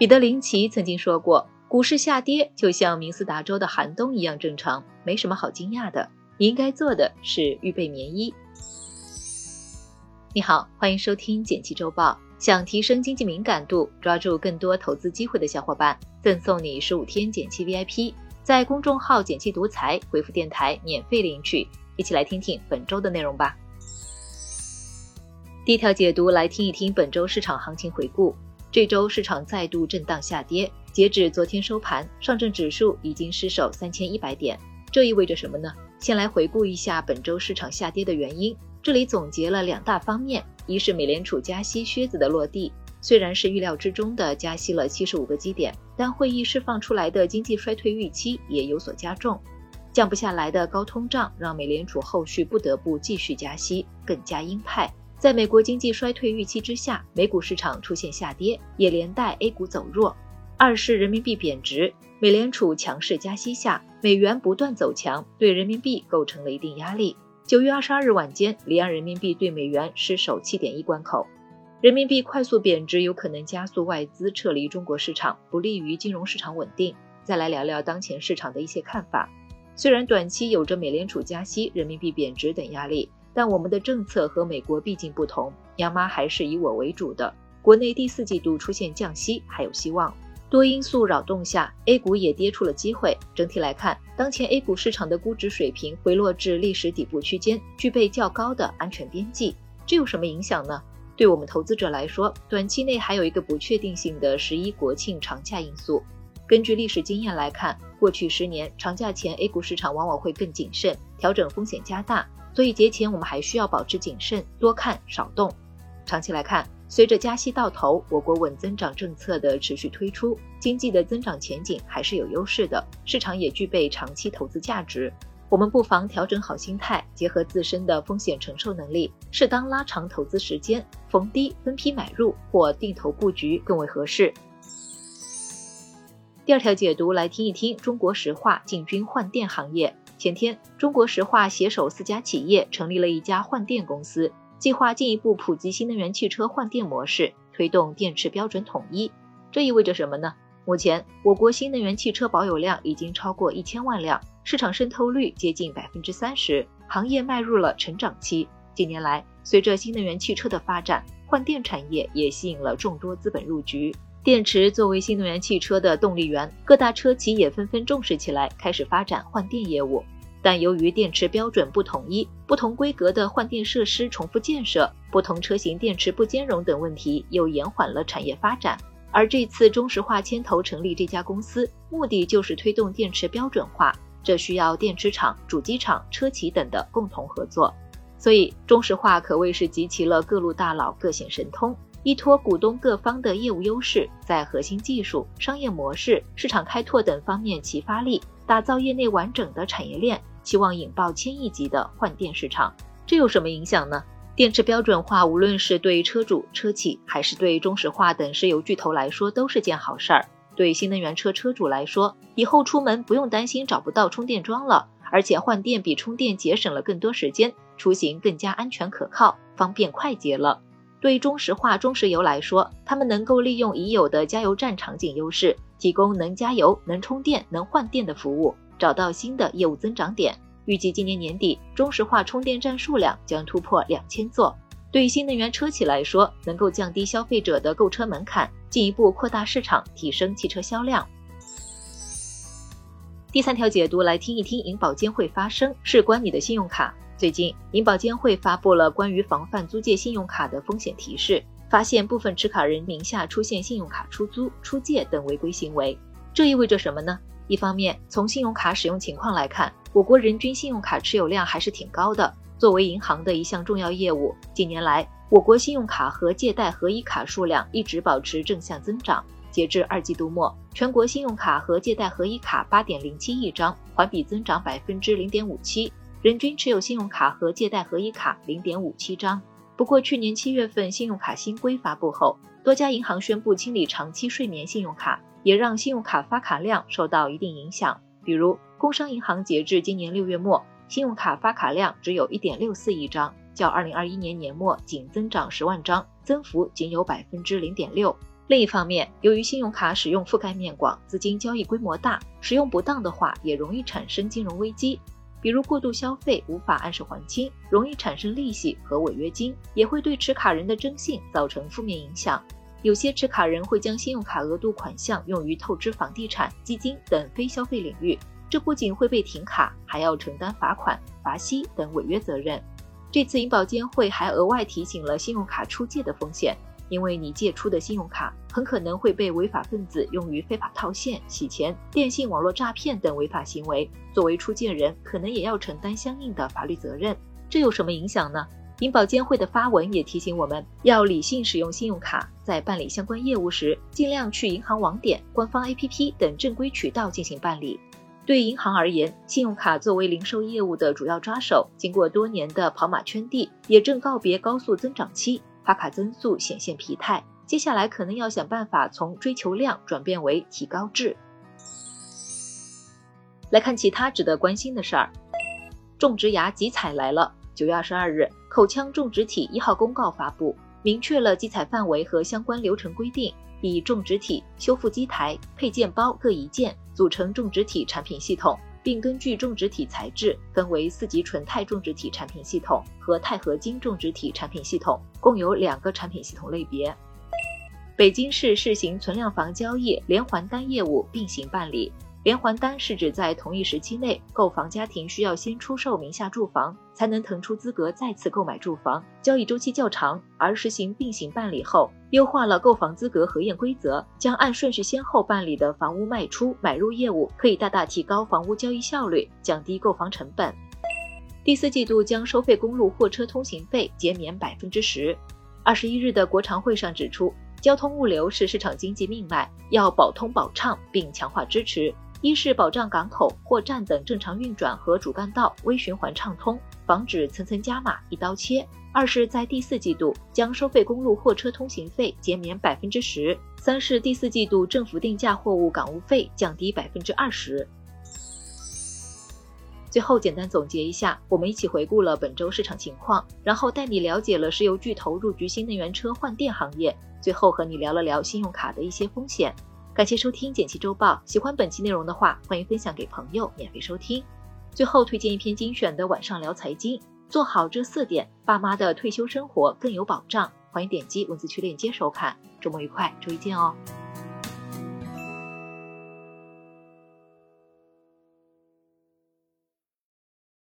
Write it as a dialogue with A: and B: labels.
A: 彼得林奇曾经说过：“股市下跌就像明斯达州的寒冬一样正常，没什么好惊讶的。你应该做的是预备棉衣。”你好，欢迎收听简七周报。想提升经济敏感度，抓住更多投资机会的小伙伴，赠送你十五天简七 VIP，在公众号“简七独裁回复“电台”免费领取。一起来听听本周的内容吧。第一条解读，来听一听本周市场行情回顾。这周市场再度震荡下跌，截止昨天收盘，上证指数已经失守三千一百点。这意味着什么呢？先来回顾一下本周市场下跌的原因。这里总结了两大方面：一是美联储加息靴子的落地，虽然是预料之中的加息了七十五个基点，但会议释放出来的经济衰退预期也有所加重，降不下来的高通胀让美联储后续不得不继续加息，更加鹰派。在美国经济衰退预期之下，美股市场出现下跌，也连带 A 股走弱。二是人民币贬值，美联储强势加息下，美元不断走强，对人民币构成了一定压力。九月二十二日晚间，离岸人民币对美元失守七点一关口，人民币快速贬值有可能加速外资撤离中国市场，不利于金融市场稳定。再来聊聊当前市场的一些看法。虽然短期有着美联储加息、人民币贬值等压力。但我们的政策和美国毕竟不同，央妈还是以我为主的。国内第四季度出现降息还有希望。多因素扰动下，A 股也跌出了机会。整体来看，当前 A 股市场的估值水平回落至历史底部区间，具备较高的安全边际。这有什么影响呢？对我们投资者来说，短期内还有一个不确定性的十一国庆长假因素。根据历史经验来看，过去十年长假前 A 股市场往往会更谨慎，调整风险加大。所以节前我们还需要保持谨慎，多看少动。长期来看，随着加息到头，我国稳增长政策的持续推出，经济的增长前景还是有优势的，市场也具备长期投资价值。我们不妨调整好心态，结合自身的风险承受能力，适当拉长投资时间，逢低分批买入或定投布局更为合适。第二条解读来听一听，中国石化进军换电行业。前天，中国石化携手四家企业成立了一家换电公司，计划进一步普及新能源汽车换电模式，推动电池标准统一。这意味着什么呢？目前，我国新能源汽车保有量已经超过一千万辆，市场渗透率接近百分之三十，行业迈入了成长期。近年来，随着新能源汽车的发展，换电产业也吸引了众多资本入局。电池作为新能源汽车的动力源，各大车企也纷纷重视起来，开始发展换电业务。但由于电池标准不统一，不同规格的换电设施重复建设，不同车型电池不兼容等问题，又延缓了产业发展。而这次中石化牵头成立这家公司，目的就是推动电池标准化，这需要电池厂、主机厂、车企等的共同合作。所以，中石化可谓是集齐了各路大佬各显神通。依托股东各方的业务优势，在核心技术、商业模式、市场开拓等方面齐发力，打造业内完整的产业链，期望引爆千亿级的换电市场。这有什么影响呢？电池标准化，无论是对车主、车企，还是对中石化等石油巨头来说，都是件好事儿。对新能源车车主来说，以后出门不用担心找不到充电桩了，而且换电比充电节省了更多时间，出行更加安全可靠、方便快捷了。对中石化、中石油来说，他们能够利用已有的加油站场景优势，提供能加油、能充电、能换电的服务，找到新的业务增长点。预计今年年底，中石化充电站数量将突破两千座。对新能源车企来说，能够降低消费者的购车门槛，进一步扩大市场，提升汽车销量。第三条解读，来听一听银保监会发声，事关你的信用卡。最近，银保监会发布了关于防范租借信用卡的风险提示，发现部分持卡人名下出现信用卡出租、出借等违规行为。这意味着什么呢？一方面，从信用卡使用情况来看，我国人均信用卡持有量还是挺高的。作为银行的一项重要业务，近年来，我国信用卡和借贷合一卡数量一直保持正向增长。截至二季度末，全国信用卡和借贷合一卡八点零七亿张，环比增长百分之零点五七。人均持有信用卡和借贷合一卡零点五七张。不过，去年七月份信用卡新规发布后，多家银行宣布清理长期睡眠信用卡，也让信用卡发卡量受到一定影响。比如，工商银行截至今年六月末，信用卡发卡量只有一点六四亿张，较二零二一年年末仅增长十万张，增幅仅有百分之零点六。另一方面，由于信用卡使用覆盖面广，资金交易规模大，使用不当的话，也容易产生金融危机。比如过度消费无法按时还清，容易产生利息和违约金，也会对持卡人的征信造成负面影响。有些持卡人会将信用卡额度款项用于透支房地产、基金等非消费领域，这不仅会被停卡，还要承担罚款、罚息等违约责任。这次银保监会还额外提醒了信用卡出借的风险，因为你借出的信用卡很可能会被违法分子用于非法套现、洗钱、电信网络诈骗等违法行为。作为出借人，可能也要承担相应的法律责任。这有什么影响呢？银保监会的发文也提醒我们要理性使用信用卡，在办理相关业务时，尽量去银行网点、官方 APP 等正规渠道进行办理。对银行而言，信用卡作为零售业务的主要抓手，经过多年的跑马圈地，也正告别高速增长期，发卡增速显现疲态。接下来可能要想办法从追求量转变为提高质。来看其他值得关心的事儿，种植牙集采来了。九月二十二日，口腔种植体一号公告发布，明确了集采范围和相关流程规定，以种植体、修复基台、配件包各一件组成种植体产品系统，并根据种植体材质分为四级纯钛种植体产品系统和钛合金种植体产品系统，共有两个产品系统类别。北京市试行存量房交易连环单业务并行办理。连环单是指在同一时期内，购房家庭需要先出售名下住房，才能腾出资格再次购买住房，交易周期较长。而实行并行办理后，优化了购房资格核验规则，将按顺序先后办理的房屋卖出买入业务，可以大大提高房屋交易效率，降低购房成本。第四季度将收费公路货车通行费减免百分之十。二十一日的国常会上指出，交通物流是市场经济命脉，要保通保畅，并强化支持。一是保障港口、货站等正常运转和主干道微循环畅通，防止层层加码、一刀切；二是，在第四季度将收费公路货车通行费减免百分之十；三是第四季度政府定价货物港务费降低百分之二十。最后简单总结一下，我们一起回顾了本周市场情况，然后带你了解了石油巨头入局新能源车换电行业，最后和你聊了聊信用卡的一些风险。感谢收听《简七周报》，喜欢本期内容的话，欢迎分享给朋友免费收听。最后推荐一篇精选的晚上聊财经，做好这四点，爸妈的退休生活更有保障。欢迎点击文字区链接收看。周末愉快，周一见哦。